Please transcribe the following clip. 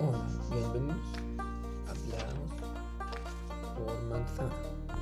Hola, bienvenidos. Hablamos por manzana.